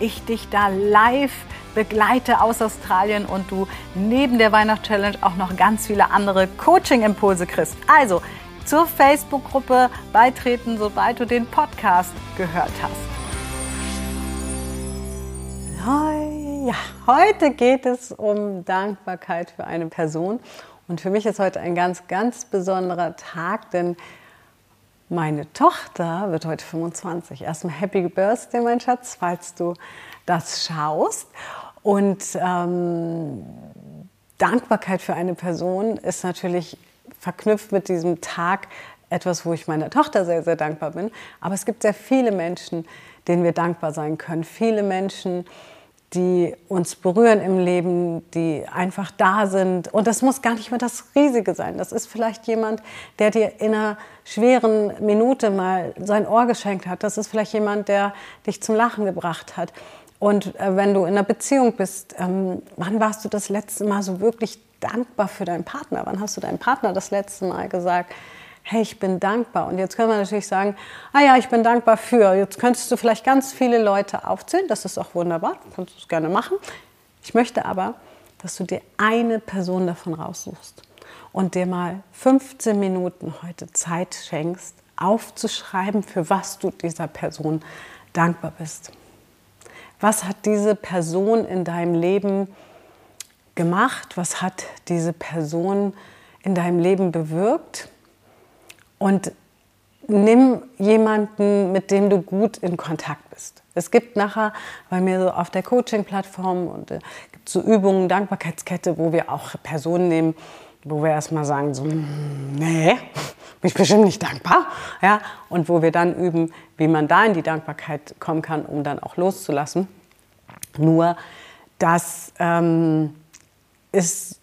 ich dich da live begleite aus Australien und du neben der Weihnachtschallenge auch noch ganz viele andere Coaching-Impulse kriegst. Also zur Facebook-Gruppe beitreten, sobald du den Podcast gehört hast. Ja, heute geht es um Dankbarkeit für eine Person. Und für mich ist heute ein ganz, ganz besonderer Tag, denn meine Tochter wird heute 25. Erstmal Happy Birthday, mein Schatz, falls du das schaust. Und ähm, Dankbarkeit für eine Person ist natürlich verknüpft mit diesem Tag etwas, wo ich meiner Tochter sehr, sehr dankbar bin. Aber es gibt sehr viele Menschen, denen wir dankbar sein können. Viele Menschen, die uns berühren im Leben, die einfach da sind. Und das muss gar nicht mehr das Riesige sein. Das ist vielleicht jemand, der dir in einer schweren Minute mal sein Ohr geschenkt hat. Das ist vielleicht jemand, der dich zum Lachen gebracht hat. Und äh, wenn du in einer Beziehung bist, ähm, wann warst du das letzte Mal so wirklich dankbar für deinen Partner? Wann hast du deinem Partner das letzte Mal gesagt, hey, ich bin dankbar. Und jetzt können wir natürlich sagen, ah ja, ich bin dankbar für. Jetzt könntest du vielleicht ganz viele Leute aufzählen, das ist auch wunderbar, du kannst es gerne machen. Ich möchte aber, dass du dir eine Person davon raussuchst und dir mal 15 Minuten heute Zeit schenkst, aufzuschreiben, für was du dieser Person dankbar bist. Was hat diese Person in deinem Leben gemacht? Was hat diese Person in deinem Leben bewirkt? Und nimm jemanden, mit dem du gut in Kontakt bist. Es gibt nachher bei mir so auf der Coaching-Plattform und äh, gibt so Übungen, Dankbarkeitskette, wo wir auch Personen nehmen, wo wir erstmal sagen, so, hm, nee, bin ich bestimmt nicht dankbar. Ja? Und wo wir dann üben, wie man da in die Dankbarkeit kommen kann, um dann auch loszulassen. Nur das ähm, ist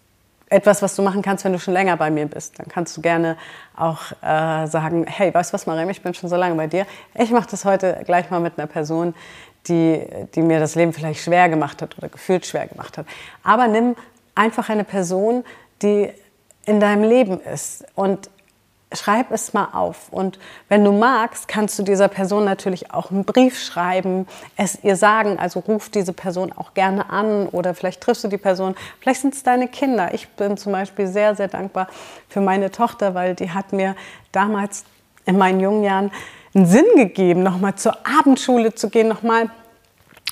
etwas, was du machen kannst, wenn du schon länger bei mir bist. Dann kannst du gerne auch äh, sagen, hey, weißt du was, Mariam, ich bin schon so lange bei dir. Ich mache das heute gleich mal mit einer Person, die, die mir das Leben vielleicht schwer gemacht hat oder gefühlt schwer gemacht hat. Aber nimm einfach eine Person, die in deinem Leben ist und schreib es mal auf. Und wenn du magst, kannst du dieser Person natürlich auch einen Brief schreiben, es ihr sagen. Also ruf diese Person auch gerne an oder vielleicht triffst du die Person. Vielleicht sind es deine Kinder. Ich bin zum Beispiel sehr, sehr dankbar für meine Tochter, weil die hat mir damals in meinen jungen Jahren einen Sinn gegeben, nochmal zur Abendschule zu gehen, nochmal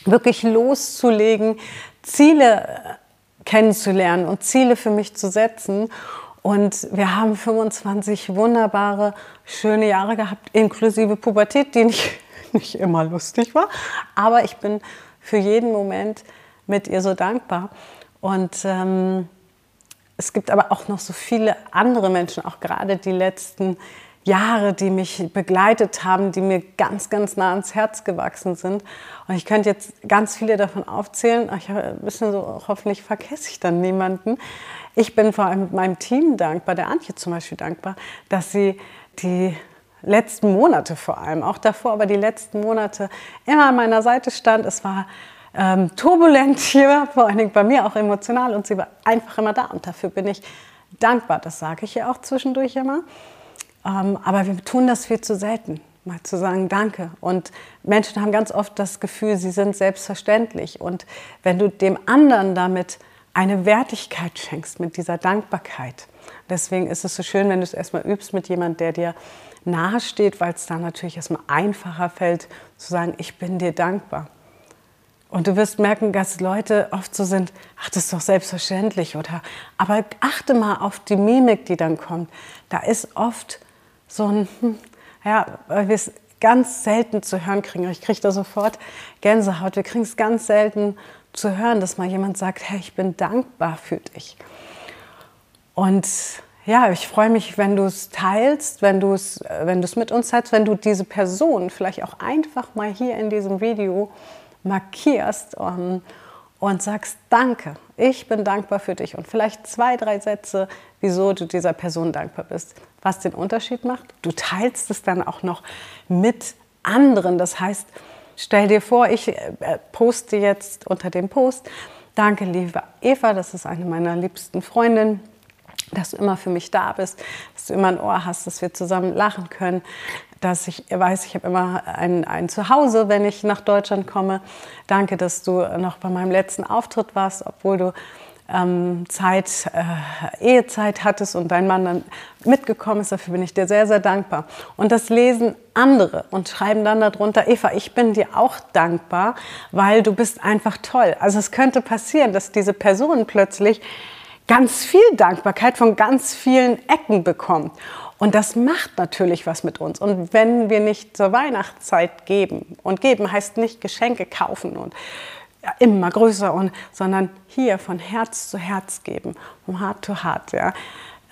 wirklich loszulegen, Ziele kennenzulernen und Ziele für mich zu setzen. Und wir haben 25 wunderbare, schöne Jahre gehabt, inklusive Pubertät, die nicht, nicht immer lustig war. Aber ich bin für jeden Moment mit ihr so dankbar. Und ähm, es gibt aber auch noch so viele andere Menschen, auch gerade die letzten Jahre, die mich begleitet haben, die mir ganz, ganz nah ans Herz gewachsen sind. Und ich könnte jetzt ganz viele davon aufzählen. Ich habe ein bisschen so, hoffentlich vergesse ich dann niemanden. Ich bin vor allem meinem Team dankbar, der Antje zum Beispiel dankbar, dass sie die letzten Monate vor allem, auch davor, aber die letzten Monate immer an meiner Seite stand. Es war ähm, turbulent hier, vor allen Dingen bei mir auch emotional und sie war einfach immer da und dafür bin ich dankbar. Das sage ich ja auch zwischendurch immer. Ähm, aber wir tun das viel zu selten, mal zu sagen Danke. Und Menschen haben ganz oft das Gefühl, sie sind selbstverständlich. Und wenn du dem anderen damit eine Wertigkeit schenkst, mit dieser Dankbarkeit, deswegen ist es so schön, wenn du es erstmal übst mit jemandem, der dir nahe steht, weil es dann natürlich erstmal einfacher fällt, zu sagen, ich bin dir dankbar. Und du wirst merken, dass Leute oft so sind, ach, das ist doch selbstverständlich, oder? Aber achte mal auf die Mimik, die dann kommt. Da ist oft so ein, ja, weil wir es ganz selten zu hören kriegen. Ich kriege da sofort Gänsehaut. Wir kriegen es ganz selten zu hören, dass mal jemand sagt, hey, ich bin dankbar für dich. Und ja, ich freue mich, wenn du es teilst, wenn du es wenn mit uns teilst, wenn du diese Person vielleicht auch einfach mal hier in diesem Video markierst um, und sagst Danke. Ich bin dankbar für dich und vielleicht zwei, drei Sätze, wieso du dieser Person dankbar bist. Was den Unterschied macht, du teilst es dann auch noch mit anderen. Das heißt, stell dir vor, ich äh, poste jetzt unter dem Post, danke liebe Eva, das ist eine meiner liebsten Freundinnen dass du immer für mich da bist, dass du immer ein Ohr hast, dass wir zusammen lachen können, dass ich weiß, ich habe immer ein, ein Zuhause, wenn ich nach Deutschland komme. Danke, dass du noch bei meinem letzten Auftritt warst, obwohl du ähm, Zeit, äh, Ehezeit hattest und dein Mann dann mitgekommen ist. Dafür bin ich dir sehr, sehr dankbar. Und das lesen andere und schreiben dann darunter, Eva, ich bin dir auch dankbar, weil du bist einfach toll. Also es könnte passieren, dass diese Person plötzlich ganz viel Dankbarkeit von ganz vielen Ecken bekommt. Und das macht natürlich was mit uns. Und wenn wir nicht zur Weihnachtszeit geben, und geben heißt nicht Geschenke kaufen und immer größer, und, sondern hier von Herz zu Herz geben, von Heart to Heart, ja,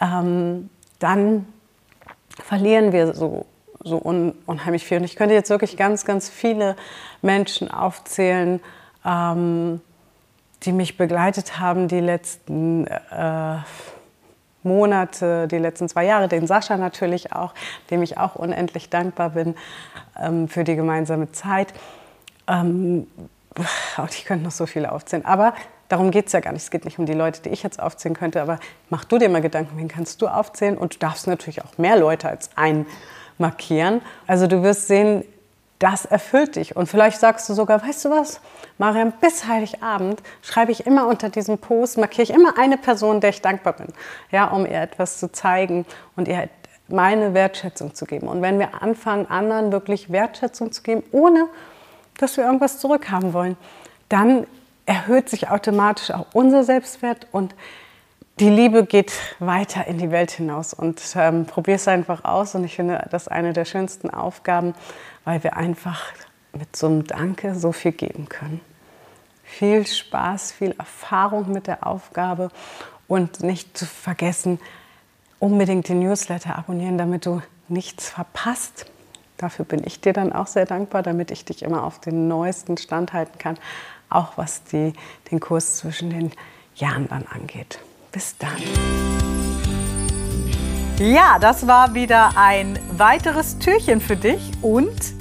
ähm, dann verlieren wir so, so un, unheimlich viel. Und ich könnte jetzt wirklich ganz, ganz viele Menschen aufzählen, ähm, die mich begleitet haben die letzten äh, Monate, die letzten zwei Jahre, den Sascha natürlich auch, dem ich auch unendlich dankbar bin ähm, für die gemeinsame Zeit. Ähm, und ich könnte noch so viele aufzählen, aber darum geht es ja gar nicht. Es geht nicht um die Leute, die ich jetzt aufzählen könnte, aber mach du dir mal Gedanken, wen kannst du aufzählen und du darfst natürlich auch mehr Leute als einen markieren. Also du wirst sehen, das erfüllt dich. Und vielleicht sagst du sogar, weißt du was, Mariam, bis Heiligabend schreibe ich immer unter diesem Post, markiere ich immer eine Person, der ich dankbar bin, ja, um ihr etwas zu zeigen und ihr meine Wertschätzung zu geben. Und wenn wir anfangen, anderen wirklich Wertschätzung zu geben, ohne dass wir irgendwas zurückhaben wollen, dann erhöht sich automatisch auch unser Selbstwert und die Liebe geht weiter in die Welt hinaus und ähm, probier es einfach aus. Und ich finde das eine der schönsten Aufgaben, weil wir einfach mit so einem Danke so viel geben können. Viel Spaß, viel Erfahrung mit der Aufgabe und nicht zu vergessen, unbedingt den Newsletter abonnieren, damit du nichts verpasst. Dafür bin ich dir dann auch sehr dankbar, damit ich dich immer auf den neuesten Stand halten kann, auch was die, den Kurs zwischen den Jahren dann angeht. Bis dann. Ja, das war wieder ein weiteres Türchen für dich und